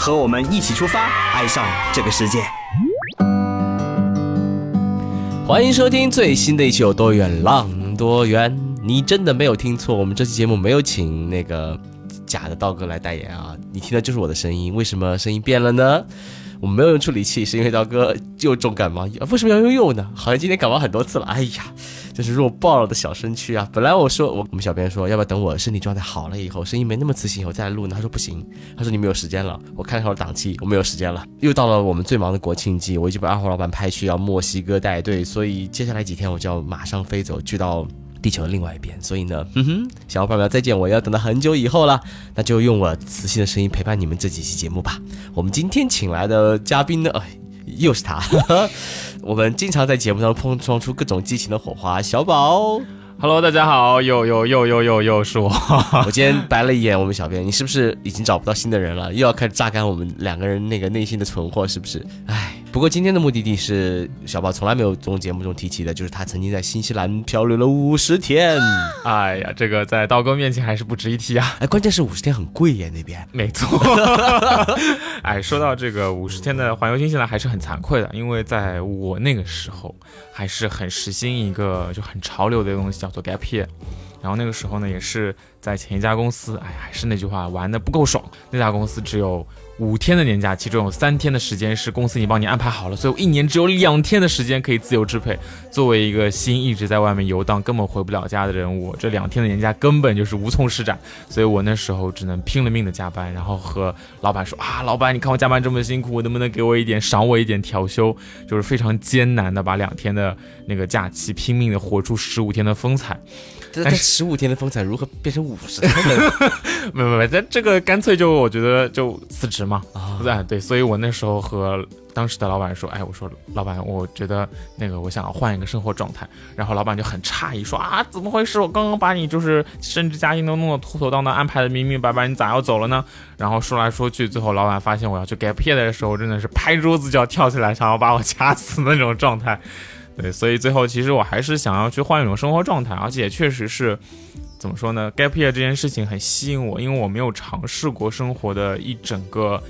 和我们一起出发，爱上这个世界。欢迎收听最新的一期《有多远浪多远》。你真的没有听错，我们这期节目没有请那个假的道哥来代言啊！你听的就是我的声音。为什么声音变了呢？我没有用处理器，是因为刀哥又重感冒。为什么要用用呢？好像今天感冒很多次了。哎呀，真是弱爆了的小身躯啊！本来我说我我们小编说要不要等我身体状态好了以后，声音没那么磁性以后再来录呢？他说不行，他说你没有时间了。我看了会儿档期，我没有时间了。又到了我们最忙的国庆季，我已经被二号老板派去要墨西哥带队，所以接下来几天我就要马上飞走，去到。地球的另外一边，所以呢，哼哼，小伙伴们再见，我要等到很久以后了，那就用我磁性的声音陪伴你们这几期节目吧。我们今天请来的嘉宾呢，哎，又是他，我们经常在节目上碰撞出各种激情的火花，小宝。Hello，大家好，又又又又又又是我。我今天白了一眼我们小编，你是不是已经找不到新的人了？又要开始榨干我们两个人那个内心的存货，是不是？唉，不过今天的目的地是小宝从来没有从节目中提起的，就是他曾经在新西兰漂流了五十天。哎呀，这个在刀哥面前还是不值一提啊。哎，关键是五十天很贵耶，那边。没错。哎，说到这个五十天的环游新西兰，还是很惭愧的，因为在我那个时候还是很时兴一个就很潮流的东西，叫做 gap year。然后那个时候呢，也是在前一家公司，哎，还是那句话，玩的不够爽。那家公司只有五天的年假，其中有三天的时间是公司已经帮你安排好了，所以我一年只有两天的时间可以自由支配。作为一个心一直在外面游荡、根本回不了家的人，我这两天的年假根本就是无从施展，所以我那时候只能拼了命的加班，然后和老板说啊，老板，你看我加班这么辛苦，能不能给我一点赏我一点调休？就是非常艰难的把两天的那个假期拼命的活出十五天的风采。这这十五天的风采如何变成五十天 的？没没没，这这个干脆就我觉得就辞职嘛。啊，对对，所以我那时候和当时的老板说，哎，我说老板，我觉得那个我想要换一个生活状态。然后老板就很诧异说啊，怎么回事？我刚刚把你就是升职加薪都弄得妥妥当当，安排的明明白白，你咋要走了呢？然后说来说去，最后老板发现我要去 gap year 的时候，真的是拍桌子就要跳起来，想要把我掐死那种状态。对，所以最后其实我还是想要去换一种生活状态，而且确实是，怎么说呢？gap year 这件事情很吸引我，因为我没有尝试过生活的一整个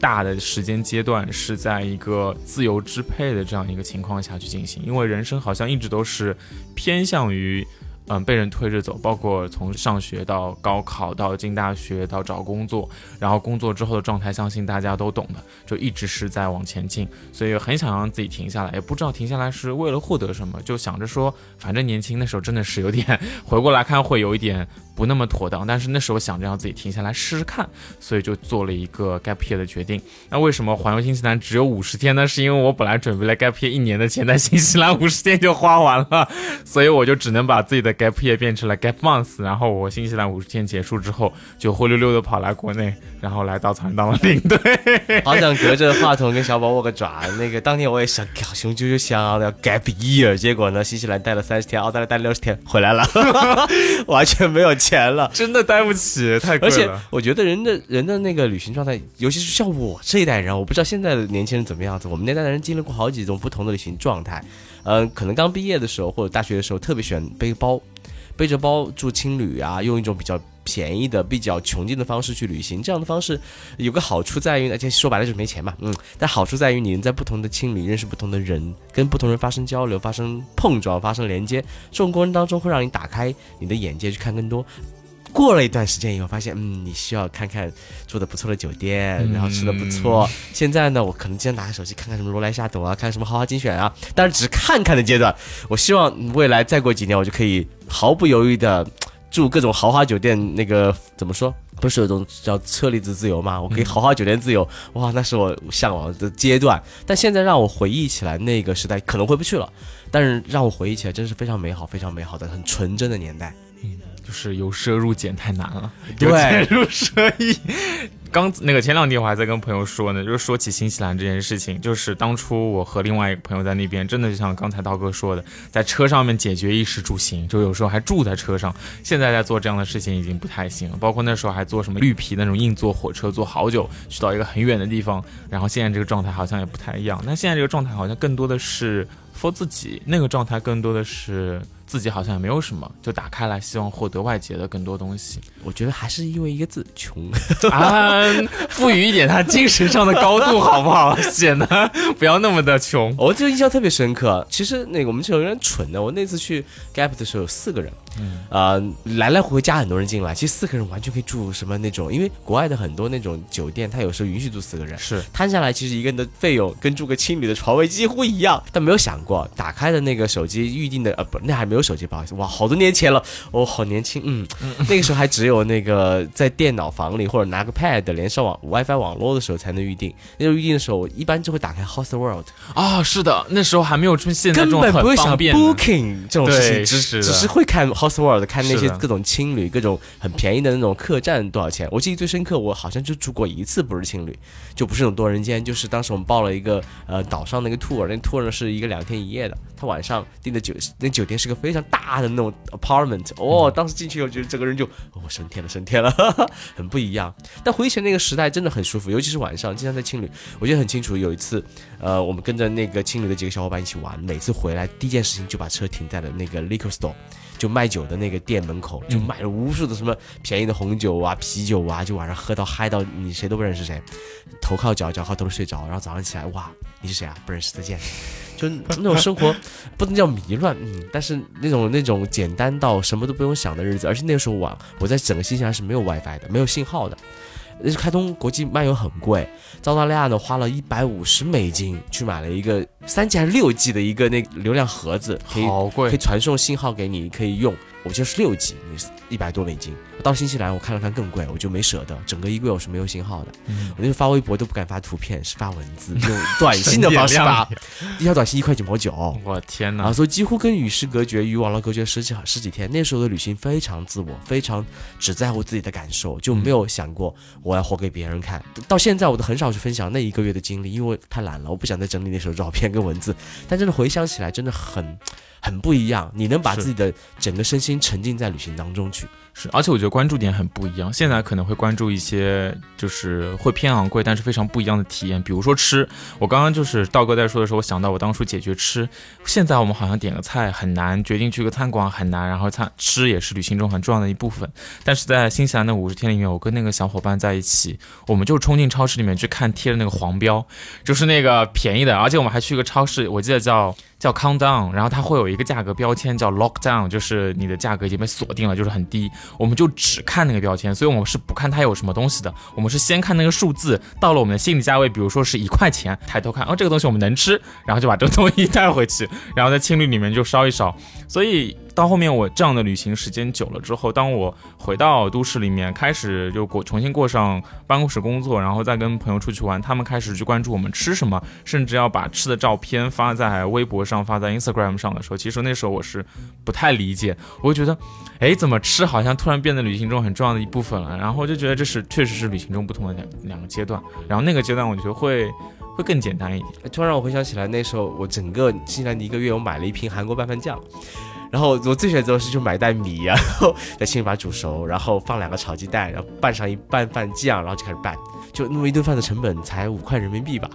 大的时间阶段是在一个自由支配的这样一个情况下去进行，因为人生好像一直都是偏向于。嗯，被人推着走，包括从上学到高考，到进大学，到找工作，然后工作之后的状态，相信大家都懂的，就一直是在往前进，所以很想让自己停下来，也不知道停下来是为了获得什么，就想着说，反正年轻的时候真的是有点，回过来看会有一点不那么妥当，但是那时候想着让自己停下来试试看，所以就做了一个 gap year 的决定。那为什么环游新西兰只有五十天呢？是因为我本来准备了 gap year 一年的钱，在新西兰五十天就花完了，所以我就只能把自己的 gap year 变成了 gap month，然后我新西兰五十天结束之后，就灰溜溜的跑来国内，然后来稻草人当了领队。好想隔着话筒跟小宝握个爪。那个当年我也想雄赳赳想要 gap year，结果呢，新西兰待了三十天，澳大利亚待了六十天，回来了，完全没有钱了，真的待不起，太贵了。而且我觉得人的人的那个旅行状态，尤其是像我这一代人，我不知道现在的年轻人怎么样子，我们那代的人经历过好几种不同的旅行状态。嗯，可能刚毕业的时候或者大学的时候，特别喜欢背包。背着包住青旅啊，用一种比较便宜的、比较穷尽的方式去旅行，这样的方式有个好处在于，而且说白了就是没钱嘛，嗯，但好处在于你能在不同的青旅认识不同的人，跟不同人发生交流、发生碰撞、发生连接，这种过程当中会让你打开你的眼界，去看更多。过了一段时间以后，发现，嗯，你需要看看住的不错的酒店，然后吃的不错。现在呢，我可能今天拿个手机看看什么罗莱夏朵啊，看什么豪华精选啊，但是只是看看的阶段。我希望未来再过几年，我就可以毫不犹豫的住各种豪华酒店。那个怎么说？不是有种叫车厘子自由吗？我可以豪华酒店自由，哇，那是我向往的阶段。但现在让我回忆起来，那个时代可能回不去了，但是让我回忆起来，真是非常美好、非常美好的、很纯真的年代。就是由奢入俭太难了，对由俭入奢易。刚那个前两天我还在跟朋友说呢，就是说起新西兰这件事情，就是当初我和另外一个朋友在那边，真的就像刚才刀哥说的，在车上面解决衣食住行，就有时候还住在车上。现在在做这样的事情已经不太行了，包括那时候还坐什么绿皮那种硬座火车，坐好久去到一个很远的地方，然后现在这个状态好像也不太一样。那现在这个状态好像更多的是 for 自己，那个状态更多的是。自己好像也没有什么，就打开来，希望获得外界的更多东西。我觉得还是因为一个字穷 啊，赋予一点他精神上的高度，好不好？显得不要那么的穷。我就印象特别深刻。其实那个我们是有点蠢的。我那次去 Gap 的时候有四个人，啊，来来回回加很多人进来。其实四个人完全可以住什么那种，因为国外的很多那种酒店，它有时候允许住四个人。是摊下来，其实一个人的费用跟住个青旅的床位几乎一样。但没有想过，打开的那个手机预定的，呃，不，那还没有手机，不好意思，哇，好多年前了，哦，好年轻，嗯，那个时候还只有那个在电脑房里或者拿个 pad 连上网 WiFi 网络的时候才能预定。那时候预定的时候，我一般就会打开 Host World 啊，是的，那时候还没有出现根本不会想 Booking 这种事情，只只是会看看那些各种青旅，各种很便宜的那种客栈多少钱。我记忆最深刻，我好像就住过一次，不是青旅，就不是那种多人间，就是当时我们报了一个呃岛上那个 tour，那 tour 呢是一个两天一夜的，他晚上订的酒，那酒店是个非常大的那种 apartment，哦，当时进去我觉得整个人就哦升天了，升天了，很不一样。但回忆起那个时代真的很舒服，尤其是晚上，经常在青旅，我记得很清楚。有一次，呃，我们跟着那个青旅的几个小伙伴一起玩，每次回来第一件事情就把车停在了那个 liquor store。就卖酒的那个店门口，就买了无数的什么便宜的红酒啊、啤酒啊，就晚上喝到嗨到你谁都不认识谁，头靠脚，脚靠头睡着，然后早上起来，哇，你是谁啊？不认识，再见。就那种生活不能叫迷乱，嗯，但是那种那种简单到什么都不用想的日子，而且那个时候我我在整个新西兰是没有 WiFi 的，没有信号的。开通国际漫游很贵，澳大利亚呢花了一百五十美金去买了一个三 G 还是六 G 的一个那流量盒子，可以可以传送信号给你，可以用。我记得是六 G，你一百多美金。到新西兰我看了看更贵，我就没舍得。整个衣柜我是没有信号的，我那时候发微博都不敢发图片，是发文字，用短信的方式发，一条短信一块九毛九。我天哪！所以几乎跟与世隔绝，与网络隔绝十几十几天。那时候的旅行非常自我，非常只在乎自己的感受，就没有想过我要活给别人看。到现在我都很少去分享那一个月的经历，因为太懒了，我不想再整理那时候照片一个文字。但真的回想起来，真的很。很不一样，你能把自己的整个身心沉浸在旅行当中去。是，而且我觉得关注点很不一样。现在可能会关注一些，就是会偏昂贵，但是非常不一样的体验。比如说吃，我刚刚就是道哥在说的时候，我想到我当初解决吃。现在我们好像点个菜很难，决定去个餐馆很难，然后餐吃也是旅行中很重要的一部分。但是在新西兰的五十天里面，我跟那个小伙伴在一起，我们就冲进超市里面去看贴的那个黄标，就是那个便宜的，而且我们还去一个超市，我记得叫叫 Countdown，然后它会有一个价格标签叫 Lockdown，就是你的价格已经被锁定了，就是很低。我们就只看那个标签，所以我们是不看它有什么东西的。我们是先看那个数字，到了我们的心理价位，比如说是一块钱，抬头看，哦，这个东西我们能吃，然后就把这个东西 带回去，然后在青旅里面就烧一烧。所以。到后面我这样的旅行时间久了之后，当我回到都市里面，开始就过重新过上办公室工作，然后再跟朋友出去玩，他们开始去关注我们吃什么，甚至要把吃的照片发在微博上、发在 Instagram 上的时候，其实那时候我是不太理解，我就觉得，哎，怎么吃好像突然变得旅行中很重要的一部分了，然后就觉得这是确实是旅行中不同的两两个阶段，然后那个阶段我觉得会会更简单一点。突然让我回想起来，那时候我整个新西兰的一个月，我买了一瓶韩国拌饭酱。然后我最选择的是就买袋米，然后在心里把它煮熟，然后放两个炒鸡蛋，然后拌上一拌饭酱，然后就开始拌。就那么一顿饭的成本才五块人民币吧。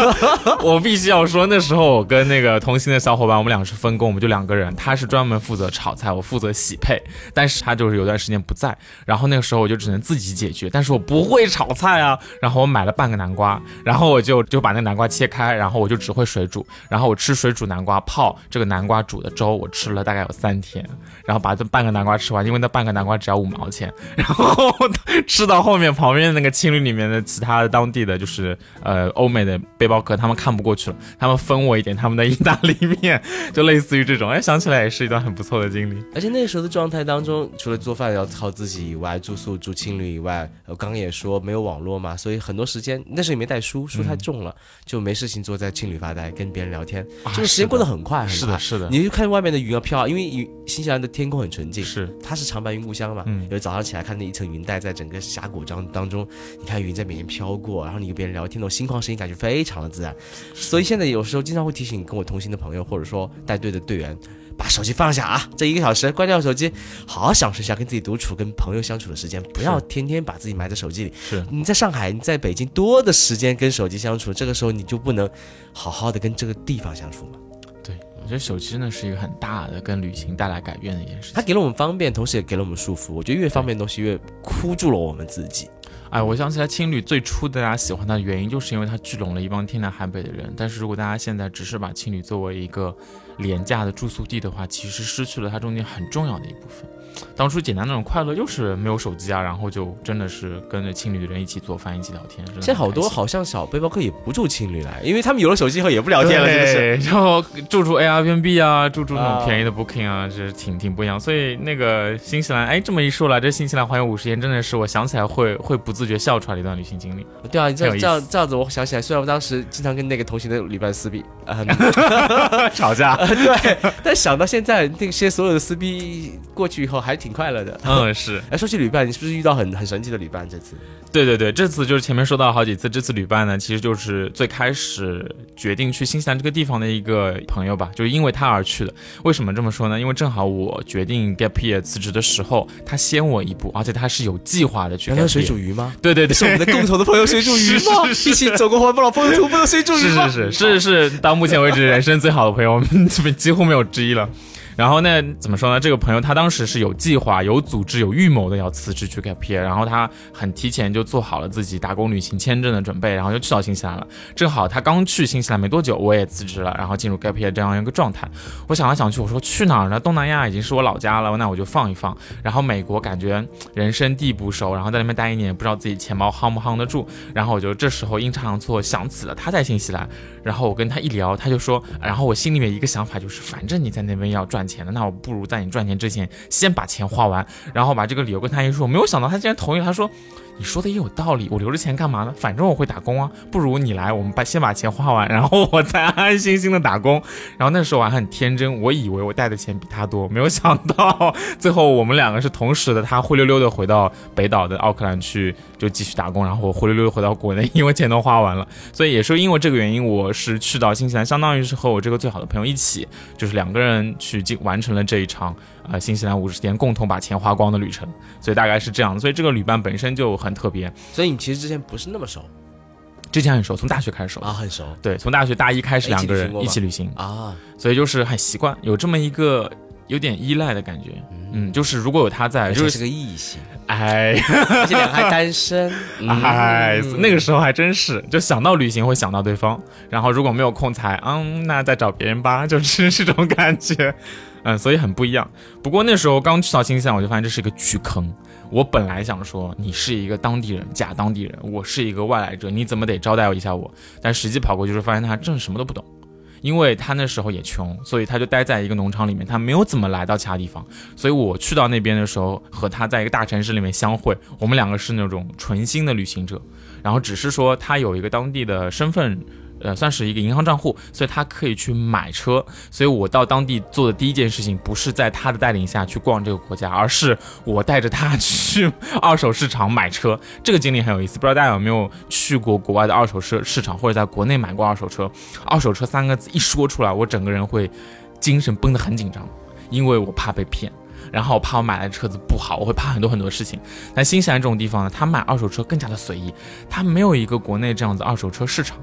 我必须要说，那时候我跟那个同行的小伙伴，我们两个是分工，我们就两个人，他是专门负责炒菜，我负责洗配。但是他就是有段时间不在，然后那个时候我就只能自己解决。但是我不会炒菜啊，然后我买了半个南瓜，然后我就就把那个南瓜切开，然后我就只会水煮，然后我吃水煮南瓜泡这个南瓜煮的粥，我吃了大概有三天，然后把这半个南瓜吃完，因为那半个南瓜只要五毛钱，然后 吃到后面旁边那个青旅里面的。其他的当地的就是呃欧美的背包客，他们看不过去了，他们分我一点他们的意大利面，就类似于这种，哎，想起来也是一段很不错的经历。而且那个时候的状态当中，除了做饭要靠自己以外，住宿住青旅以外，我刚刚也说没有网络嘛，所以很多时间那时候也没带书，书太重了，就没事情做，在青旅发呆，跟别人聊天，这个时间过得很快，很快。是的，是的。你就看外面的云要飘，因为云新西兰的天空很纯净，是它是长白云故乡嘛，嗯有早上起来看那一层云带在整个峡谷当当中，你看云在面前飘过，然后你跟别人聊天，那种心旷神怡感觉非常的自然。所以现在有时候经常会提醒跟我同行的朋友，或者说带队的队员，把手机放下啊，这一个小时关掉手机，好好享受一下跟自己独处、跟朋友相处的时间，不要天天把自己埋在手机里。是你在上海，你在北京多的时间跟手机相处，这个时候你就不能好好的跟这个地方相处吗？对，我觉得手机真的是一个很大的跟旅行带来改变的一件事情。它给了我们方便，同时也给了我们束缚。我觉得越方便的东西越箍住了我们自己。哎，我想起来青旅最初大家喜欢它的原因，就是因为它聚拢了一帮天南海北的人。但是如果大家现在只是把青旅作为一个廉价的住宿地的话，其实失去了它中间很重要的一部分。当初简单那种快乐就是没有手机啊，然后就真的是跟着青旅的人一起做饭、一起聊天。现在好多好像小背包客也不住青旅了，因为他们有了手机以后也不聊天了，是不是。对，然 后住住 Airbnb 啊，住住那啊种便宜的 Booking 啊，这挺挺不一样。所以那个新西兰，哎，这么一说来，这新西兰环游五十天真的是我想起来会会不自觉笑出来的一段旅行经历。对啊，你这样这样这样子，我想起来，虽然我当时经常跟那个同行的旅伴撕逼，嗯，吵架，对，但想到现在那些所有的撕逼过去以后，还挺快乐的。嗯，是 哎，说起旅伴，你是不是遇到很很神奇的旅伴？这次对对对，这次就是前面说到好几次，这次旅伴呢，其实就是最开始决定去新西兰这个地方的一个朋友吧，就是因为他而去的。为什么这么说呢？因为正好我决定 gap year 辞职的时候，他先我一步，而且他是有计划的去原。来水煮鱼吗？对对对，是我们的共同的朋友水煮鱼吗？一起走过环保风徒步的水煮鱼吗？是是是是是，到目前为止人生最好的朋友，我们这边几乎没有之一了。然后呢，怎么说呢？这个朋友他当时是有计划、有组织、有预谋的要辞职去 gap year，然后他很提前就做好了自己打工旅行签证的准备，然后就去到新西兰了。正好他刚去新西兰没多久，我也辞职了，然后进入 gap year 这样一个状态。我想来想去，我说去哪儿呢？东南亚已经是我老家了，那我就放一放。然后美国感觉人生地不熟，然后在那边待一年也，不知道自己钱包夯不夯得住。然后我就这时候阴差阳错想起了他在新西兰，然后我跟他一聊，他就说，然后我心里面一个想法就是，反正你在那边要赚钱的，那我不如在你赚钱之前先把钱花完，然后把这个理由跟他一说，没有想到他竟然同意，他说。你说的也有道理，我留着钱干嘛呢？反正我会打工啊，不如你来，我们把先把钱花完，然后我再安安心心的打工。然后那时候我还很天真，我以为我带的钱比他多，没有想到最后我们两个是同时的，他灰溜溜的回到北岛的奥克兰去，就继续打工，然后我灰溜溜的回到国内，因为钱都花完了。所以也是因为这个原因，我是去到新西兰，相当于是和我这个最好的朋友一起，就是两个人去进完成了这一场呃新西兰五十天共同把钱花光的旅程。所以大概是这样的，所以这个旅伴本身就很特别。所以你其实之前不是那么熟之前很熟，从大学开始熟。啊，很熟对，从大学大一开始，两个人一起旅行，啊。所以就是很习惯，有这么一个有点依赖的感觉。嗯，就是如果有他在，就是个异性，哎而且两个还单身。嗯哎，那个时候还真是，就想到旅行会想到对方，然后如果没有空才，嗯，那再找别人吧，就是这种感觉。嗯，所以很不一样。不过那时候刚去到新西兰，我就发现这是一个巨坑。我本来想说你是一个当地人，假当地人，我是一个外来者，你怎么得招待一下我？但实际跑过去之后，发现他真的什么都不懂。因为他那时候也穷，所以他就待在一个农场里面，他没有怎么来到其他地方。所以我去到那边的时候，和他在一个大城市里面相会，我们两个是那种纯新的旅行者，然后只是说他有一个当地的身份。呃，算是一个银行账户，所以他可以去买车。所以我到当地做的第一件事情，不是在他的带领下去逛这个国家，而是我带着他 去二手市场买车。这个经历很有意思，不知道大家有没有去过国外的二手车市场，或者在国内买过二手车？二手车三个字一说出来，我整个人会精神绷得很紧张，因为我怕被骗。然后我怕我买来的车子不好，我会怕很多很多事情。但新西兰这种地方呢，他买二手车更加的随意，他没有一个国内这样子二手车市场，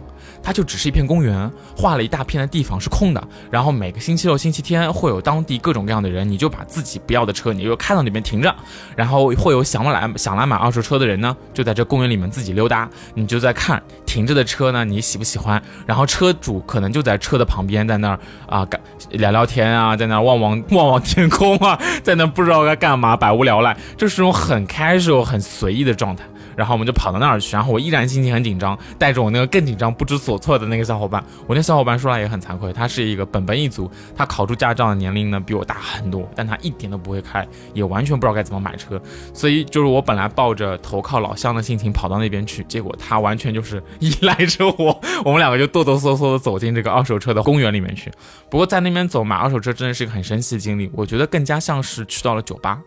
它就只是一片公园，画了一大片的地方是空的，然后每个星期六、星期天会有当地各种各样的人，你就把自己不要的车，你就开到那边停着，然后会有想来想来买二手车的人呢，就在这公园里面自己溜达，你就在看停着的车呢，你喜不喜欢？然后车主可能就在车的旁边，在那儿啊，干聊聊天啊，在那儿望望望望天空啊，在那不知道该干嘛，百无聊赖，就是这种很 casual、很随意的状态。然后我们就跑到那儿去，然后我依然心情很紧张，带着我那个更紧张、不知所措的那个小伙伴。我那小伙伴说来也很惭愧，他是一个本本一族，他考出驾照的年龄呢比我大很多，但他一点都不会开，也完全不知道该怎么买车。所以就是我本来抱着投靠老乡的心情跑到那边去，结果他完全就是依赖着我，我们两个就哆哆嗦嗦的走进这个二手车的公园里面去。不过在那边走买二手车真的是一个很神奇的经历，我觉得更加像是去到了酒吧。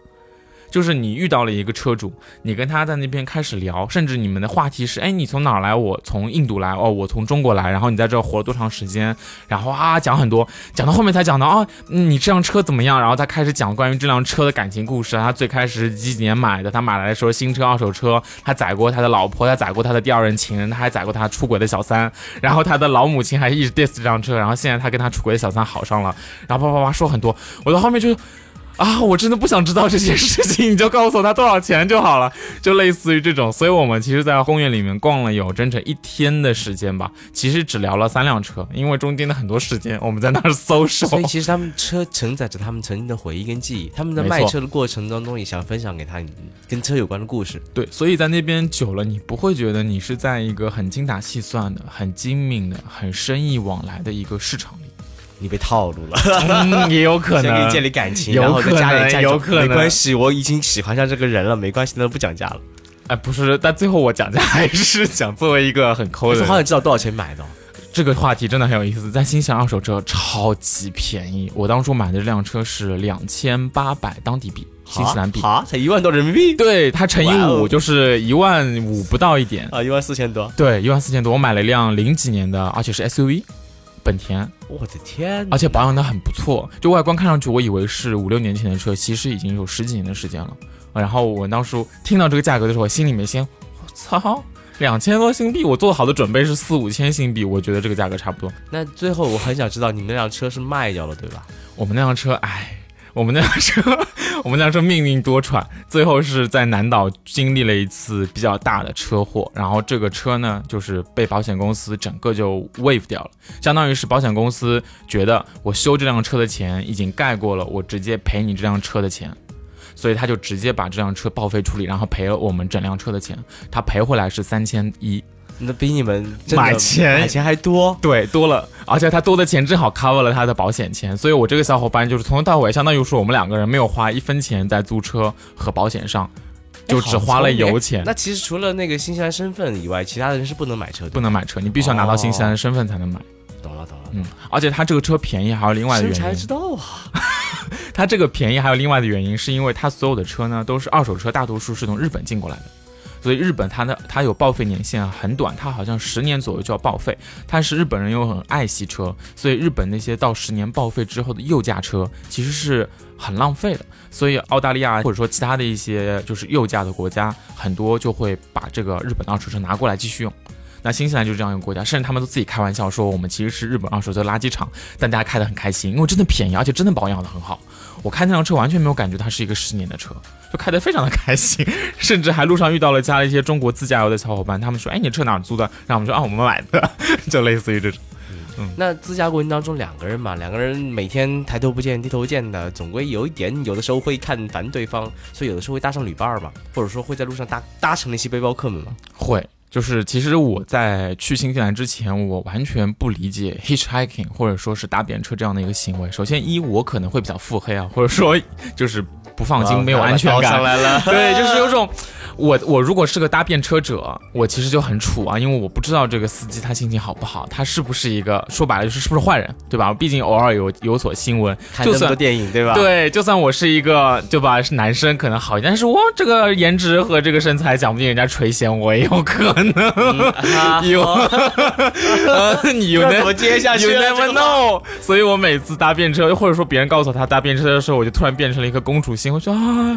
就是你遇到了一个车主，你跟他在那边开始聊，甚至你们的话题是，哎，你从哪儿来？我从印度来，哦，我从中国来，然后你在这活了多长时间？然后啊，讲很多，讲到后面才讲到，哦，你这辆车怎么样？然后他开始讲关于这辆车的感情故事。他最开始几几年买的？他买来的时候新车、二手车，他载过他的老婆，他载过他的第二任情人，他还载过他出轨的小三。然后他的老母亲还一直 diss 这辆车，然后现在他跟他出轨的小三好上了，然后叭叭叭说很多。我到后面就。啊，我真的不想知道这些事情，你就告诉我他多少钱就好了，就类似于这种。所以我们其实，在公园里面逛了有整整一天的时间吧，其实只聊了三辆车，因为中间的很多时间我们在那儿搜手。所以其实他们车承载着他们曾经的回忆跟记忆，他们在卖车的过程当中也想分享给他跟车有关的故事。对，所以在那边久了，你不会觉得你是在一个很精打细算的、很精明的、很生意往来的一个市场里。你被套路了，也有可能。先给你建立感情，有然后再加点价，有可能。没关系，我已经喜欢上这个人了，没关系，那不讲价了。哎，不是，但最后我讲价还是想作为一个很抠的，好想知道多少钱买的。这个话题真的很有意思，在新西兰二手车超级便宜，我当初买的这辆车是两千八百当地币，新西兰币，啊，才一万多人民币，对，它乘以五就是一万五不到一点。啊，一万四千多，对，一万四千多，我买了一辆零几年的，而且是 SUV。本田，我的天！而且保养的很不错，就外观看上去，我以为是五六年前的车，其实已经有十几年的时间了。然后我当时听到这个价格的时候，我心里面先，我操，两千多新币！我做好的准备是四五千新币，我觉得这个价格差不多。那最后我很想知道，你们那辆车是卖掉了对吧？我们那辆车，哎。我们那辆车，我们那辆车命运多舛，最后是在南岛经历了一次比较大的车祸，然后这个车呢，就是被保险公司整个就 wave 掉了，相当于是保险公司觉得我修这辆车的钱已经盖过了我直接赔你这辆车的钱，所以他就直接把这辆车报废处理，然后赔了我们整辆车的钱，他赔回来是三千一。那比你们买钱买钱还多，对，多了，而且他多的钱正好 cover 了他的保险钱，所以我这个小伙伴就是从头到尾，相当于说我们两个人没有花一分钱在租车和保险上，就只花了油钱。那其实除了那个新西兰身份以外，其他的人是不能买车的，不能买车，你必须要拿到新西兰的身份才能买。懂了，懂了，嗯，而且他这个车便宜还有另外的原因，才知道啊，他这个便宜还有另外的原因，是因为他所有的车呢都是二手车，大多数是从日本进过来的。所以日本它的它有报废年限很短，它好像十年左右就要报废。它是日本人又很爱惜车，所以日本那些到十年报废之后的幼价车其实是很浪费的。所以澳大利亚或者说其他的一些就是幼价的国家，很多就会把这个日本二手车拿过来继续用。那新西兰就是这样一个国家，甚至他们都自己开玩笑说，我们其实是日本二手车垃圾场，但大家开得很开心，因为真的便宜，而且真的保养的很好。我开那辆车完全没有感觉它是一个十年的车。就开得非常的开心，甚至还路上遇到了加了一些中国自驾游的小伙伴，他们说：“哎，你车哪租的？”然后我们说：“啊，我们买的。”就类似于这种。嗯，那自驾过程当中两个人嘛，两个人每天抬头不见低头见的，总归有一点，有的时候会看烦对方，所以有的时候会搭上旅伴嘛，或者说会在路上搭搭乘那些背包客们嘛。会，就是其实我在去新西兰之前，我完全不理解 hitchhiking 或者说是搭便车这样的一个行为。首先一，我可能会比较腹黑啊，或者说就是。不放心，没有安全感。对，就是有种，我我如果是个搭便车者，我其实就很怵啊，因为我不知道这个司机他心情好不好，他是不是一个说白了就是是不是坏人，对吧？毕竟偶尔有有所新闻，看这么多电影，对吧？对，就算我是一个对吧，是男生可能好一点，但是我这个颜值和这个身材，讲不定人家垂涎我也有可能 有。你有怎么接下去？You never know。所以我每次搭便车，或者说别人告诉我他搭便车的时候，我就突然变成了一个公主心。你会说啊，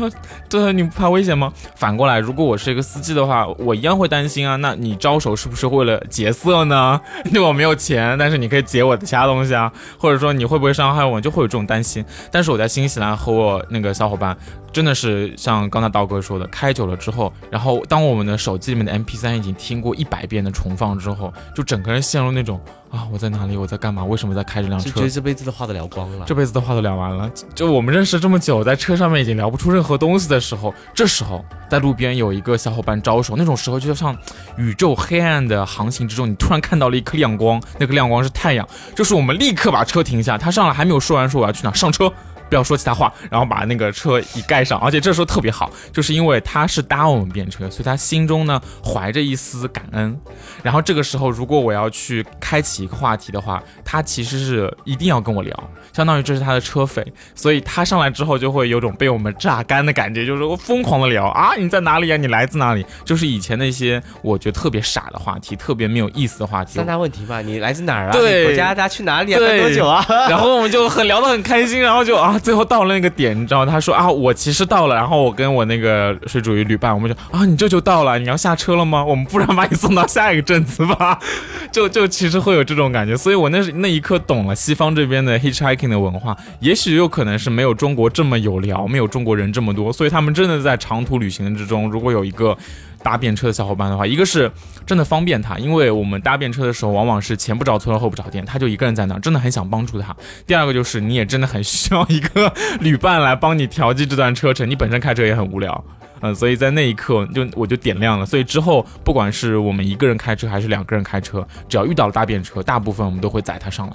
对，你不怕危险吗？反过来，如果我是一个司机的话，我一样会担心啊。那你招手是不是为了劫色呢？对我没有钱，但是你可以劫我的其他东西啊，或者说你会不会伤害我，就会有这种担心。但是我在新西兰和我那个小伙伴，真的是像刚才刀哥说的，开久了之后，然后当我们的手机里面的 MP3 已经听过一百遍的重放之后，就整个人陷入那种。啊！我在哪里？我在干嘛？为什么在开这辆车？觉得这辈子的话都聊光了，这辈子的话都聊完了。就我们认识这么久，在车上面已经聊不出任何东西的时候，这时候在路边有一个小伙伴招手，那种时候就像宇宙黑暗的航行之中，你突然看到了一颗亮光，那个亮光是太阳，就是我们立刻把车停下，他上来还没有说完说我要去哪，上车。不要说其他话，然后把那个车一盖上，而且这时候特别好，就是因为他是搭我们便车，所以他心中呢怀着一丝感恩。然后这个时候，如果我要去开启一个话题的话，他其实是一定要跟我聊，相当于这是他的车费，所以他上来之后就会有种被我们榨干的感觉，就是我疯狂的聊啊，你在哪里呀？你来自哪里？就是以前那些我觉得特别傻的话题，特别没有意思的话题。三大问题吧，你来自哪儿啊？对，国家大家去哪里啊？待多久啊？然后我们就很聊得很开心，然后就啊。最后到了那个点，你知道，他说啊，我其实到了，然后我跟我那个水煮鱼旅伴，我们就啊，你这就到了，你要下车了吗？我们不然把你送到下一个镇子吧，就就其实会有这种感觉，所以我那那一刻懂了西方这边的 hitchhiking 的文化，也许有可能是没有中国这么有聊，没有中国人这么多，所以他们真的在长途旅行之中，如果有一个。搭便车的小伙伴的话，一个是真的方便他，因为我们搭便车的时候往往是前不着村后不着店，他就一个人在那，真的很想帮助他。第二个就是你也真的很需要一个旅伴来帮你调剂这段车程，你本身开车也很无聊，嗯，所以在那一刻就我就点亮了。所以之后不管是我们一个人开车还是两个人开车，只要遇到了搭便车，大部分我们都会载他上来。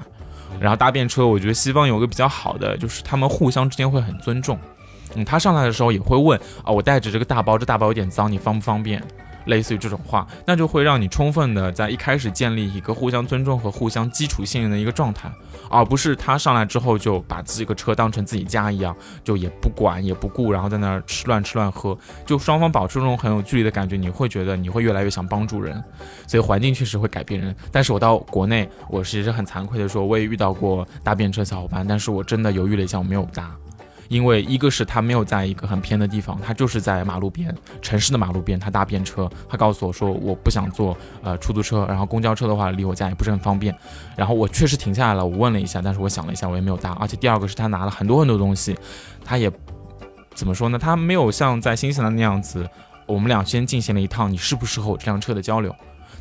然后搭便车，我觉得西方有个比较好的，就是他们互相之间会很尊重。嗯，他上来的时候也会问啊，我带着这个大包，这大包有点脏，你方不方便？类似于这种话，那就会让你充分的在一开始建立一个互相尊重和互相基础信任的一个状态，而不是他上来之后就把自己个车当成自己家一样，就也不管也不顾，然后在那儿吃乱吃乱喝，就双方保持这种很有距离的感觉，你会觉得你会越来越想帮助人，所以环境确实会改变人。但是我到国内，我其实很惭愧的说，我也遇到过搭便车小伙伴，但是我真的犹豫了一下，我没有搭。因为一个是他没有在一个很偏的地方，他就是在马路边，城市的马路边，他搭便车，他告诉我说我不想坐呃出租车，然后公交车的话离我家也不是很方便，然后我确实停下来了，我问了一下，但是我想了一下，我也没有搭，而且第二个是他拿了很多很多东西，他也怎么说呢？他没有像在新西兰那样子，我们俩先进行了一趟你适不适合我这辆车的交流。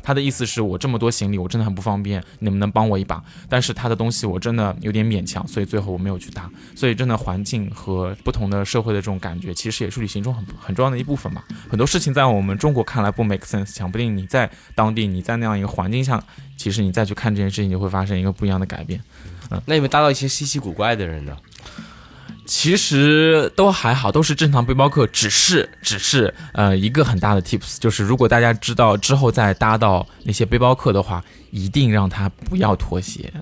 他的意思是我这么多行李，我真的很不方便，能不能帮我一把？但是他的东西我真的有点勉强，所以最后我没有去搭。所以真的环境和不同的社会的这种感觉，其实也是旅行中很很重要的一部分吧。很多事情在我们中国看来不 make sense，讲不定你在当地，你在那样一个环境下，其实你再去看这件事情，就会发生一个不一样的改变。嗯，那有没有搭到一些稀奇古怪的人呢？其实都还好，都是正常背包客，只是只是呃一个很大的 tips，就是如果大家知道之后再搭到那些背包客的话，一定让他不要脱鞋。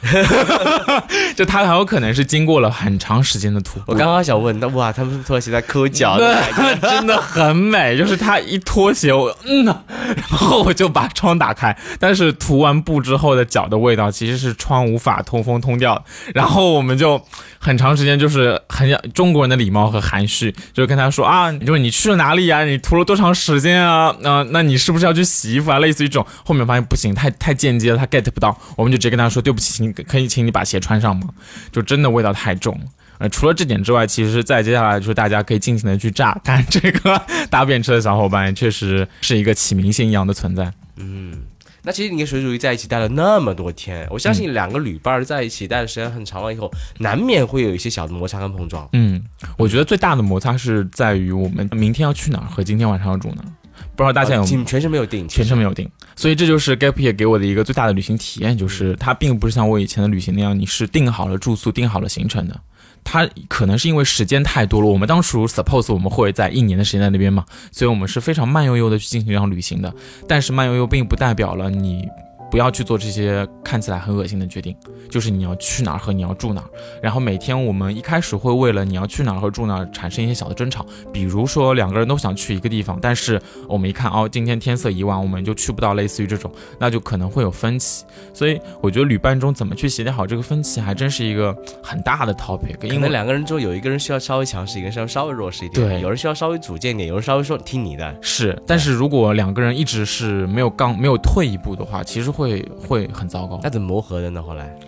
就他很有可能是经过了很长时间的徒步。我刚刚想问，那哇，他们脱鞋在抠脚，真的很美。就是他一脱鞋，我嗯呐，然后我就把窗打开。但是涂完布之后的脚的味道，其实是窗无法通风通掉。然后我们就很长时间就是很中国人的礼貌和含蓄，就跟他说啊，就是你去了哪里呀？你涂了多长时间啊？那那你是不是要去洗衣服啊？类似于这种。后面发现不行，太太间接了，他 get 不到。我们就直接跟他说对不起。可以请你把鞋穿上吗？就真的味道太重了。呃，除了这点之外，其实再接下来就是大家可以尽情的去炸，但这个 搭便车的小伙伴，确实是一个启明星一样的存在。嗯，那其实你跟水煮鱼在一起待了那么多天，我相信两个旅伴在一起待的时间很长了以后，难免会有一些小的摩擦跟碰撞。嗯，我觉得最大的摩擦是在于我们明天要去哪儿和今天晚上要住哪。不知道大家有全程没有定，全程没有定，所以这就是 Gap Year 给我的一个最大的旅行体验，就是它并不是像我以前的旅行那样，你是定好了住宿、定好了行程的。它可能是因为时间太多了，我们当初 suppose 我们会在一年的时间在那边嘛，所以我们是非常慢悠悠的去进行这场旅行的。但是慢悠悠并不代表了你。不要去做这些看起来很恶心的决定，就是你要去哪儿和你要住哪儿。然后每天我们一开始会为了你要去哪儿和住哪儿产生一些小的争吵，比如说两个人都想去一个地方，但是我们一看哦，今天天色已晚，我们就去不到，类似于这种，那就可能会有分歧。所以我觉得旅伴中怎么去协调好这个分歧，还真是一个很大的 topic。因为两个人中有一个人需要稍微强势，一个人需要稍微弱势一点。对，有人需要稍微主见一点，有人稍微说听你的。是，但是如果两个人一直是没有刚没有退一步的话，其实会会。很糟糕，那怎么磨合的呢？后来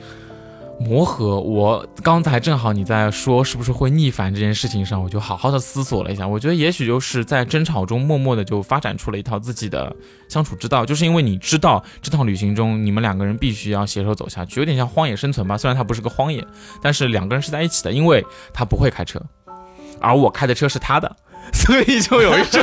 磨合，我刚才正好你在说是不是会逆反这件事情上，我就好好的思索了一下。我觉得也许就是在争吵中默默的就发展出了一套自己的相处之道，就是因为你知道这趟旅行中你们两个人必须要携手走下去，有点像荒野生存吧。虽然它不是个荒野，但是两个人是在一起的，因为他不会开车。而我开的车是他的。所以就有一种，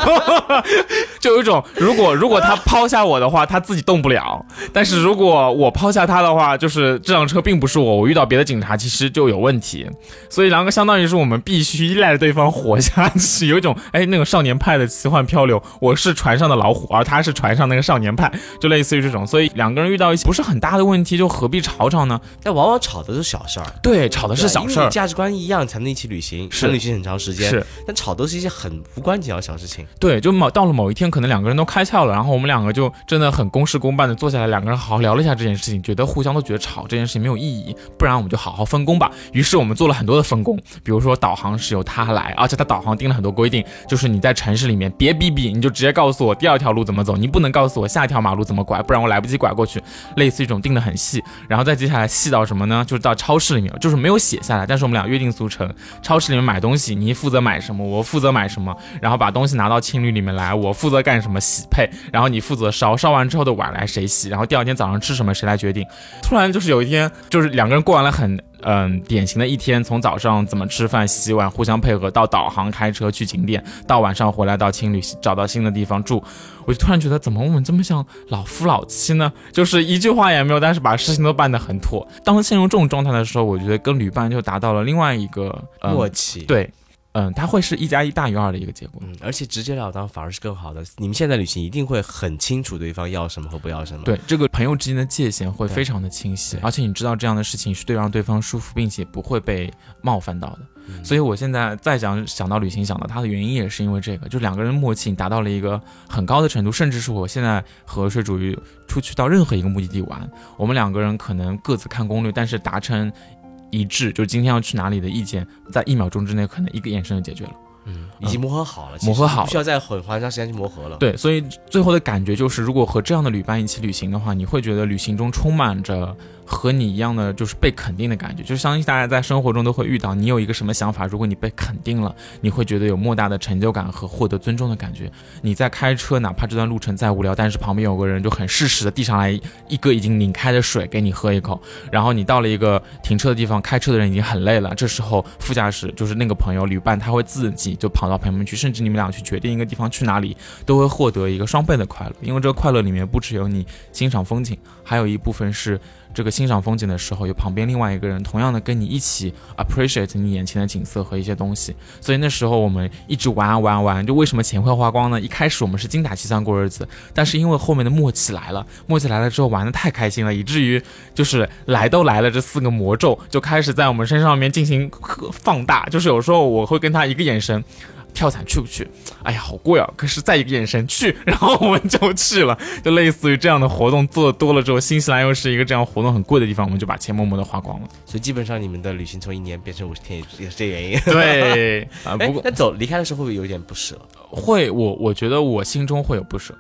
就有一种，如果如果他抛下我的话，他自己动不了；但是如果我抛下他的话，就是这辆车并不是我，我遇到别的警察其实就有问题。所以狼哥相当于是我们必须依赖着对方活下去，有一种哎那个少年派的奇幻漂流。我是船上的老虎，而他是船上那个少年派，就类似于这种。所以两个人遇到一些不是很大的问题，就何必吵吵呢？但往往吵的是小事儿，对，吵的是小事儿。价值观一样才能一起旅行，是旅行很长时间。是，但吵都是一些很。无关紧要小事情，对，就某到了某一天，可能两个人都开窍了，然后我们两个就真的很公事公办的坐下来，两个人好好聊了一下这件事情，觉得互相都觉得吵这件事情没有意义，不然我们就好好分工吧。于是我们做了很多的分工，比如说导航是由他来，而且他导航定了很多规定，就是你在城市里面别逼逼，你就直接告诉我第二条路怎么走，你不能告诉我下一条马路怎么拐，不然我来不及拐过去。类似一种定的很细，然后再接下来细到什么呢？就是到超市里面，就是没有写下来，但是我们俩约定俗成，超市里面买东西，你负责买什么，我负责买什么，然后把东西。拿到青旅里面来，我负责干什么洗配，然后你负责烧，烧完之后的碗来谁洗，然后第二天早上吃什么谁来决定。突然就是有一天，就是两个人过完了很嗯典型的一天，从早上怎么吃饭、洗碗，互相配合，到导航开车去景点，到晚上回来到青旅找到新的地方住，我就突然觉得怎么我们这么像老夫老妻呢？就是一句话也没有，但是把事情都办得很妥。当陷入这种状态的时候，我觉得跟旅伴就达到了另外一个默契。对。嗯，它会是一加一大于二的一个结果，嗯，而且直截了当反而是更好的。你们现在旅行一定会很清楚对方要什么和不要什么，对这个朋友之间的界限会非常的清晰，而且你知道这样的事情是对让对方舒服，并且不会被冒犯到的。所以我现在再想想到旅行想到他的原因也是因为这个，就两个人默契达到了一个很高的程度，甚至是我现在和水煮鱼出去到任何一个目的地玩，我们两个人可能各自看攻略，但是达成。一致，就是今天要去哪里的意见，在一秒钟之内，可能一个眼神就解决了。嗯，已经磨合好了，磨合好，不需要再很花长时间去磨合了。对，所以最后的感觉就是，如果和这样的旅伴一起旅行的话，你会觉得旅行中充满着。和你一样的就是被肯定的感觉，就是相信大家在生活中都会遇到。你有一个什么想法，如果你被肯定了，你会觉得有莫大的成就感和获得尊重的感觉。你在开车，哪怕这段路程再无聊，但是旁边有个人就很适时的递上来一个已经拧开的水给你喝一口。然后你到了一个停车的地方，开车的人已经很累了，这时候副驾驶就是那个朋友旅伴，他会自己就跑到旁边去，甚至你们俩去决定一个地方去哪里，都会获得一个双倍的快乐。因为这个快乐里面不只有你欣赏风景，还有一部分是。这个欣赏风景的时候，有旁边另外一个人，同样的跟你一起 appreciate 你眼前的景色和一些东西。所以那时候我们一直玩啊玩啊玩，就为什么钱会花光呢？一开始我们是精打细算过日子，但是因为后面的默契来了，默契来了之后玩的太开心了，以至于就是来都来了，这四个魔咒就开始在我们身上面进行放大。就是有时候我会跟他一个眼神。跳伞去不去？哎呀，好贵啊！可是再一个眼神去，然后我们就去了。就类似于这样的活动做的多了之后，新西兰又是一个这样活动很贵的地方，我们就把钱默默的花光了。所以基本上你们的旅行从一年变成五十天也是这原因。对啊，不过那走离开的时候会不会有一点不舍？会，我我觉得我心中会有不舍。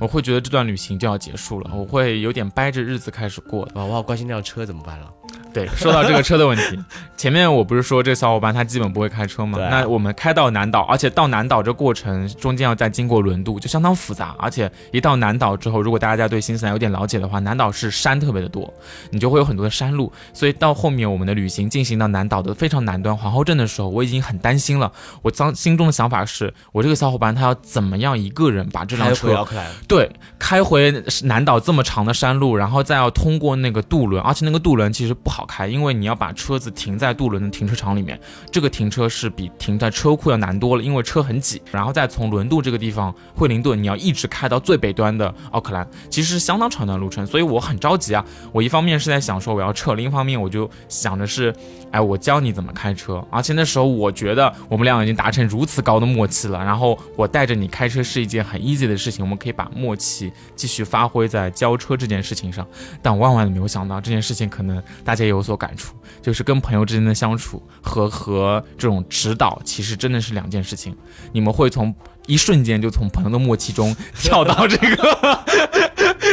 我会觉得这段旅行就要结束了，我会有点掰着日子开始过。哇，我好关心那辆车怎么办了。对，说到这个车的问题，前面我不是说这个小伙伴他基本不会开车吗？那我们开到南岛，而且到南岛这过程中间要再经过轮渡，就相当复杂。而且一到南岛之后，如果大家对新西兰有点了解的话，南岛是山特别的多，你就会有很多的山路。所以到后面我们的旅行进行到南岛的非常南端皇后镇的时候，我已经很担心了。我当心中的想法是我这个小伙伴他要怎么样一个人把这辆车对开回南岛这么长的山路，然后再要通过那个渡轮，而且那个渡轮其实不好开，因为你要把车子停在渡轮的停车场里面，这个停车是比停在车库要难多了，因为车很挤。然后再从轮渡这个地方惠灵顿，你要一直开到最北端的奥克兰，其实是相当长的路程，所以我很着急啊。我一方面是在想说我要撤，另一方面我就想着是，哎，我教你怎么开车。而且那时候我觉得我们俩已经达成如此高的默契了，然后我带着你开车是一件很 easy 的事情，我们可以把默契继续发挥在交车这件事情上。但万万没有想到这件事情可能大家有所感触。就是跟朋友之间的相处和和这种指导，其实真的是两件事情。你们会从一瞬间就从朋友的默契中跳到这个。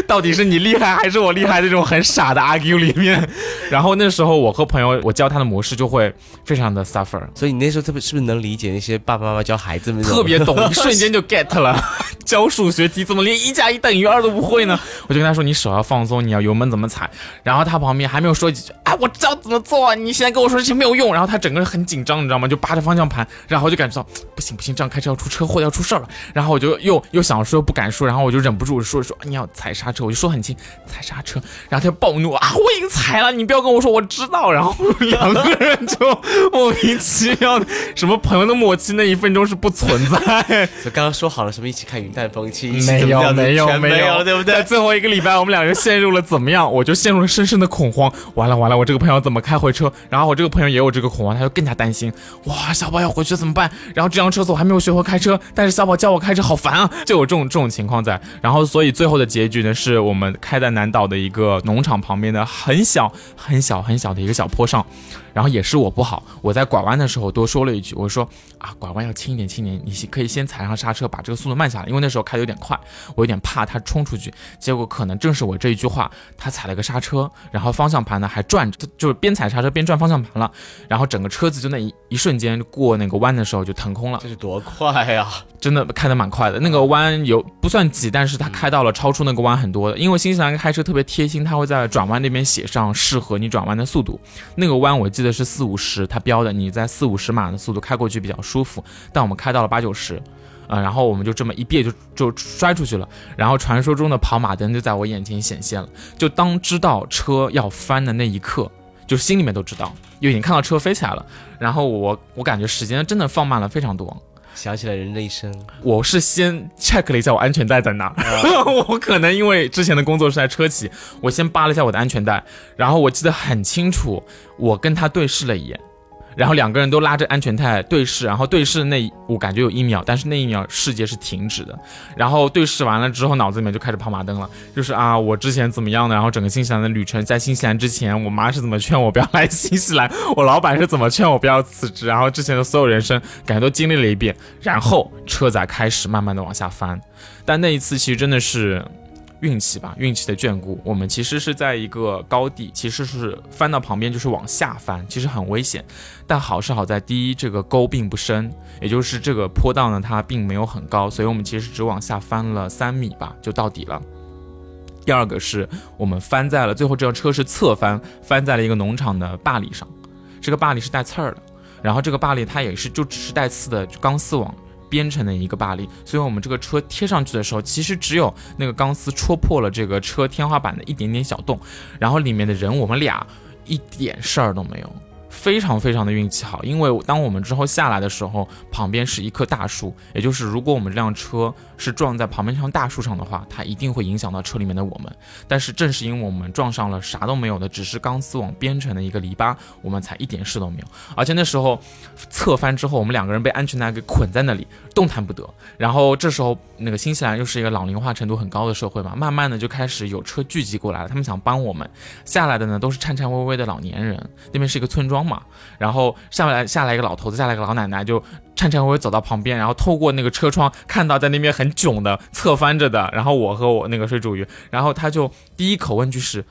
到底是你厉害还是我厉害？这种很傻的 argue 里面，然后那时候我和朋友我教他的模式就会非常的 suffer，所以你那时候特别是不是能理解那些爸爸妈妈教孩子们特别懂，一瞬间就 get 了。教数学题怎么连一加一等于二都不会呢？我就跟他说你手要放松，你要油门怎么踩。然后他旁边还没有说几句啊，我知道怎么做，你现在跟我说这些没有用。然后他整个人很紧张，你知道吗？就扒着方向盘，然后就感觉到不行不行，这样开车要出车祸要出事儿了。然后我就又又想说又不敢说，然后我就忍不住说说你要踩刹车，我就说很轻，踩刹车。然后他就暴怒啊，我已经踩了，你不要跟我说我知道。然后 两个人就莫名其妙的，什么朋友的默契，那一分钟是不存在。就刚刚说好了什么一起看云淡风轻，没有没有没没有，对不对？在最后一个礼拜，我们两个陷入了怎么样？我就陷入了深深的恐慌。完了完了，我这个朋友怎么开回车？然后我这个朋友也有这个恐慌，他就更加担心。哇，小宝要回去怎么办？然后这辆车子我还没有学会开车，但是小宝教我开车好烦啊，就有这种这种情况在。然后所以最后的结局呢，是是我们开在南岛的一个农场旁边的很小很小很小的一个小坡上。然后也是我不好，我在拐弯的时候多说了一句，我说啊，拐弯要轻一点，轻一点，你可以先踩上刹车，把这个速度慢下来，因为那时候开的有点快，我有点怕他冲出去。结果可能正是我这一句话，他踩了个刹车，然后方向盘呢还转着，就是边踩刹车边转方向盘了，然后整个车子就那一一瞬间过那个弯的时候就腾空了，这是多快呀！真的开的蛮快的。那个弯有不算急，但是他开到了超出那个弯很多的，因为新西兰开车特别贴心，他会在转弯那边写上适合你转弯的速度。那个弯我记得是四五十，他标的，你在四五十码的速度开过去比较舒服。但我们开到了八九十，呃，然后我们就这么一别就就摔出去了。然后传说中的跑马灯就在我眼前显现了。就当知道车要翻的那一刻，就心里面都知道，就已经看到车飞起来了。然后我我感觉时间真的放慢了非常多。想起了人的一生，我是先 check 了一下我安全带在哪，我可能因为之前的工作是在车企，我先扒了一下我的安全带，然后我记得很清楚，我跟他对视了一眼，然后两个人都拉着安全带对视，然后对视那我感觉有一秒，但是那一秒世界是停止的，然后对视完了之后，脑子里面就开始跑马灯了，就是啊我之前怎么样的，然后整个新西兰的旅程，在新西兰之前，我妈是怎么劝我不要来新西兰，我老板是怎么劝我不要辞职，然后之前的所有人生感觉都经历了一遍，然后车载开始慢慢的往下翻，但那一次其实真的是。运气吧，运气的眷顾。我们其实是在一个高地，其实是翻到旁边就是往下翻，其实很危险。但好是好在，第一，这个沟并不深，也就是这个坡道呢，它并没有很高，所以我们其实只往下翻了三米吧，就到底了。第二个是我们翻在了最后，这辆车是侧翻，翻在了一个农场的坝里上，这个坝里是带刺儿的，然后这个坝里它也是就只是带刺的钢丝网。编成的一个把力，所以我们这个车贴上去的时候，其实只有那个钢丝戳破了这个车天花板的一点点小洞，然后里面的人我们俩一点事儿都没有。非常非常的运气好，因为当我们之后下来的时候，旁边是一棵大树，也就是如果我们这辆车是撞在旁边这棵大树上的话，它一定会影响到车里面的我们。但是正是因为我们撞上了啥都没有的，只是钢丝网编成的一个篱笆，我们才一点事都没有。而且那时候侧翻之后，我们两个人被安全带给捆在那里，动弹不得。然后这时候那个新西兰又是一个老龄化程度很高的社会嘛，慢慢的就开始有车聚集过来了，他们想帮我们下来的呢，都是颤颤巍巍的老年人，那边是一个村庄嘛。然后下来下来一个老头子，下来一个老奶奶，就颤颤巍巍走到旁边，然后透过那个车窗看到在那边很很囧的侧翻着的，然后我和我那个水煮鱼，然后他就第一口问句是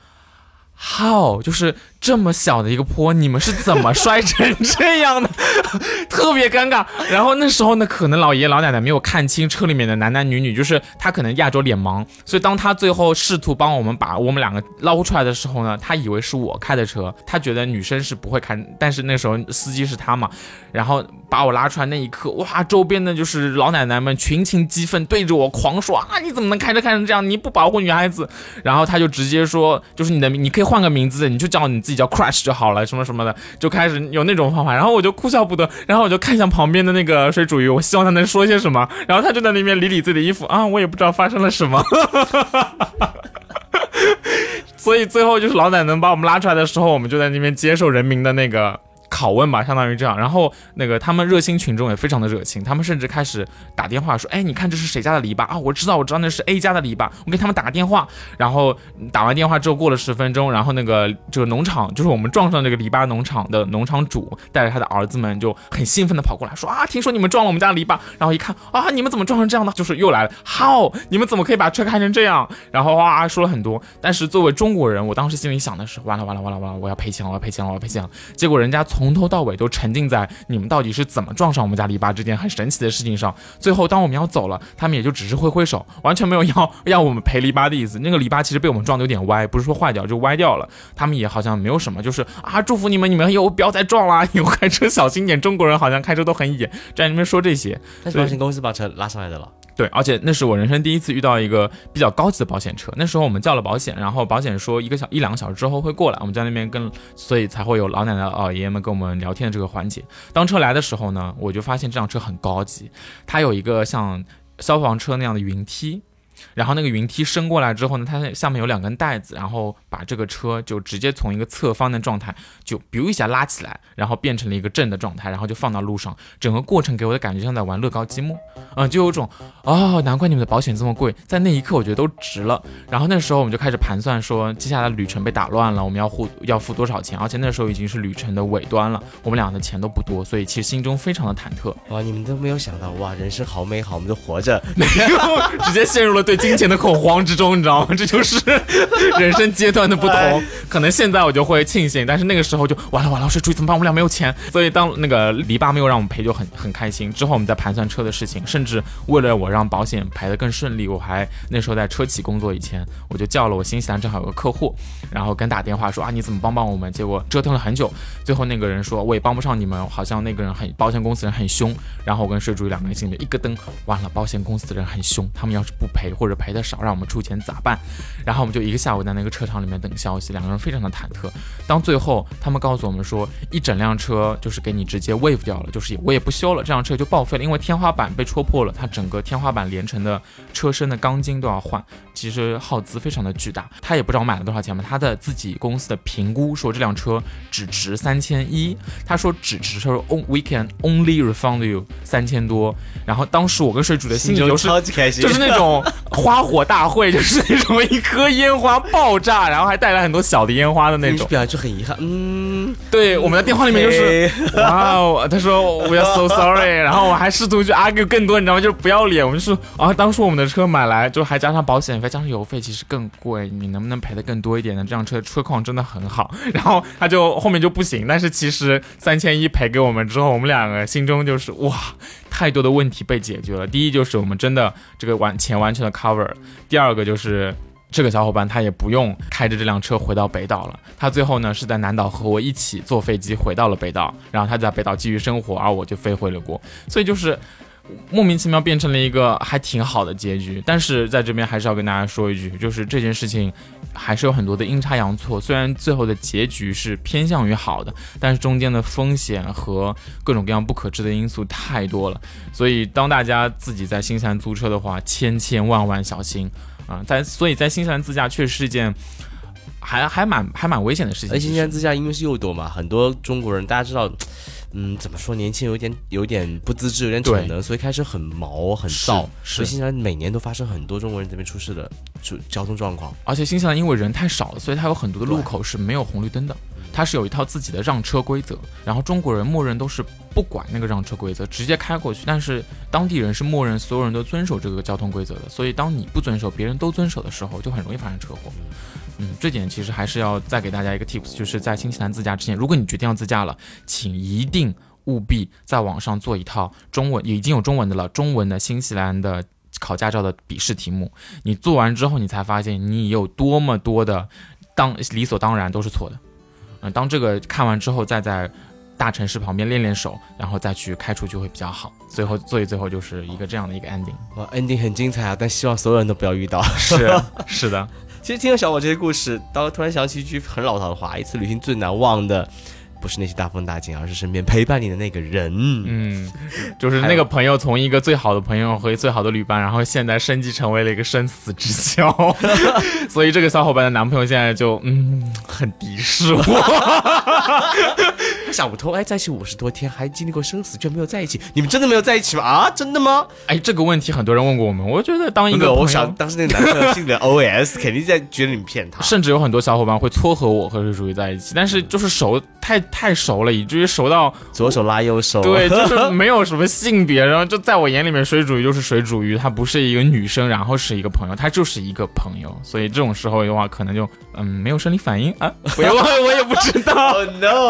，How？就是这么小的一个坡，你们是怎么摔成这样的？特别尴尬。然后那时候呢，可能老爷爷老奶奶没有看清车里面的男男女女，就是他可能亚洲脸盲，所以当他最后试图帮我们把我们两个捞出来的时候呢，他以为是我开的车，他觉得女生是不会开，但是那时候司机是他嘛，然后把我拉出来那一刻，哇，周边的就是老奶奶们群情激愤，对着我狂说啊，你怎么能开车开成这样？你不保护女孩子？然后他就直接说，就是你的，你可以换个名字，你就叫你自己叫 Crush 就好了，什么什么的，就开始有那种方法。然后我就哭笑不得，然后我就看向旁边的那个水煮鱼，我希望他能说些什么。然后他就在那边理理自己的衣服啊，我也不知道发生了什么。所以最后就是老奶奶把我们拉出来的时候，我们就在那边接受人民的那个。拷问吧，相当于这样。然后那个他们热心群众也非常的热情，他们甚至开始打电话说：“哎，你看这是谁家的篱笆啊？我知道，我知道那是 A 家的篱笆，我给他们打个电话。”然后打完电话之后，过了十分钟，然后那个这个农场，就是我们撞上这个篱笆农场的农场主，带着他的儿子们就很兴奋的跑过来说：“啊，听说你们撞了我们家的篱笆。”然后一看啊，你们怎么撞成这样的？就是又来了，How？你们怎么可以把车开成这样？然后哇说了很多。但是作为中国人，我当时心里想的是：完了完了完了完了，我要赔钱了，我要赔钱了，我要赔钱了。结果人家从从头到尾都沉浸在你们到底是怎么撞上我们家篱笆这件很神奇的事情上。最后，当我们要走了，他们也就只是挥挥手，完全没有要要我们赔篱笆的意思。那个篱笆其实被我们撞的有点歪，不是说坏掉，就歪掉了。他们也好像没有什么，就是啊，祝福你们，你们以后不要再撞啦，以后开车小心点。中国人好像开车都很野，在那边说这些。保险公司把车拉上来的了。对，而且那是我人生第一次遇到一个比较高级的保险车。那时候我们叫了保险，然后保险说一个小一两个小时之后会过来，我们在那边跟，所以才会有老奶奶、老爷爷们跟我们聊天的这个环节。当车来的时候呢，我就发现这辆车很高级，它有一个像消防车那样的云梯。然后那个云梯升过来之后呢，它下面有两根带子，然后把这个车就直接从一个侧方的状态就比如一下拉起来，然后变成了一个正的状态，然后就放到路上。整个过程给我的感觉像在玩乐高积木，嗯，就有种哦，难怪你们的保险这么贵。在那一刻，我觉得都值了。然后那时候我们就开始盘算说，接下来旅程被打乱了，我们要付要付多少钱？而且那时候已经是旅程的尾端了，我们俩的钱都不多，所以其实心中非常的忐忑。哇，你们都没有想到哇，人生好美好，我们都活着，没有，直接陷入了对。金钱的恐慌之中，你知道吗？这就是人生阶段的不同。可能现在我就会庆幸，但是那个时候就完了完了，水主怎么办？我们俩没有钱。所以当那个篱笆没有让我们赔，就很很开心。之后我们在盘算车的事情，甚至为了我让保险赔得更顺利，我还那时候在车企工作以前，我就叫了我新西兰正好有个客户，然后跟打电话说啊，你怎么帮帮我们？结果折腾了很久，最后那个人说我也帮不上你们，好像那个人很保险公司人很凶。然后我跟税主两个人心里一个灯，完了，保险公司的人很凶，他们要是不赔或者赔的少，让我们出钱咋办？然后我们就一个下午在那个车场里面等消息，两个人非常的忐忑。当最后他们告诉我们说，一整辆车就是给你直接 wave 掉了，就是我也不修了，这辆车就报废了，因为天花板被戳破了，它整个天花板连成的车身的钢筋都要换，其实耗资非常的巨大。他也不知道我买了多少钱嘛，他的自己公司的评估说这辆车只值三千一，他说只值，他说 we can only refund you 三千多。然后当时我跟水主的心里就是超级开心，就是那种。花火大会 就是那种一颗烟花爆炸，然后还带来很多小的烟花的那种，表就很遗憾。嗯，对，我们的电话里面就是 哇哦，他说 we are so sorry，然后我还试图去 argue 更多，你知道吗？就是不要脸，我们说啊，当初我们的车买来就还加上保险费，加上油费，其实更贵，你能不能赔的更多一点呢？这辆车车况真的很好，然后他就后面就不行，但是其实三千一赔给我们之后，我们两个心中就是哇。太多的问题被解决了。第一就是我们真的这个完钱完全的 cover。第二个就是这个小伙伴他也不用开着这辆车回到北岛了，他最后呢是在南岛和我一起坐飞机回到了北岛，然后他在北岛继续生活，而我就飞回了国。所以就是。莫名其妙变成了一个还挺好的结局，但是在这边还是要跟大家说一句，就是这件事情还是有很多的阴差阳错。虽然最后的结局是偏向于好的，但是中间的风险和各种各样不可知的因素太多了。所以当大家自己在新西兰租车的话，千千万万小心啊！在所以在新西兰自驾确实是一件还还蛮还蛮危险的事情。而新西兰自驾因为是右舵嘛，很多中国人大家知道。嗯，怎么说？年轻有点有点不资质，有点逞能，所以开始很毛很躁。所以新西兰每年都发生很多中国人这边出事的出交通状况。而且新西兰因为人太少了，所以它有很多的路口是没有红绿灯的，它是有一套自己的让车规则。然后中国人默认都是不管那个让车规则，直接开过去。但是当地人是默认所有人都遵守这个交通规则的，所以当你不遵守，别人都遵守的时候，就很容易发生车祸。嗯，这点其实还是要再给大家一个 tips，就是在新西兰自驾之前，如果你决定要自驾了，请一定务必在网上做一套中文，已经有中文的了，中文的新西兰的考驾照的笔试题目。你做完之后，你才发现你有多么多的当理所当然都是错的。嗯，当这个看完之后，再在大城市旁边练练手，然后再去开出去会比较好。最后，最最后就是一个这样的一个 ending。哇，ending 很精彩啊！但希望所有人都不要遇到。是 是的。其实听了小宝这些故事，当突然想起一句很老套的话：一次旅行最难忘的，不是那些大风大景，而是身边陪伴你的那个人。嗯，就是那个朋友，从一个最好的朋友和最好的旅伴，然后现在升级成为了一个生死之交。所以这个小伙伴的男朋友现在就嗯很敌视我。想不通，哎，在一起五十多天，还经历过生死，居然没有在一起？你们真的没有在一起吗？啊，真的吗？哎，这个问题很多人问过我们。我觉得当一个，我想当时那个男朋友心里的 OS 肯定在觉得你骗他。甚至有很多小伙伴会撮合我和水主义在一起，但是就是熟太太熟了，以至于熟到左手拉右手，对，就是没有什么性别，然后就在我眼里面，水煮鱼就是水煮鱼，她不是一个女生，然后是一个朋友，她就是一个朋友，所以这种时候的话，可能就嗯没有生理反应啊，我也我也不知道，Oh no！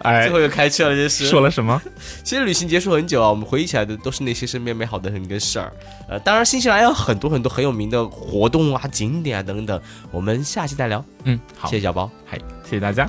哎最，后又开车了，这是说了什么？其实旅行结束很久啊，我们回忆起来的都是那些身边美好的人跟事儿。呃，当然新西兰有很多很多很有名的活动啊、景点啊等等，我们下期再聊。嗯，好，谢谢小包。嗨，谢谢大家。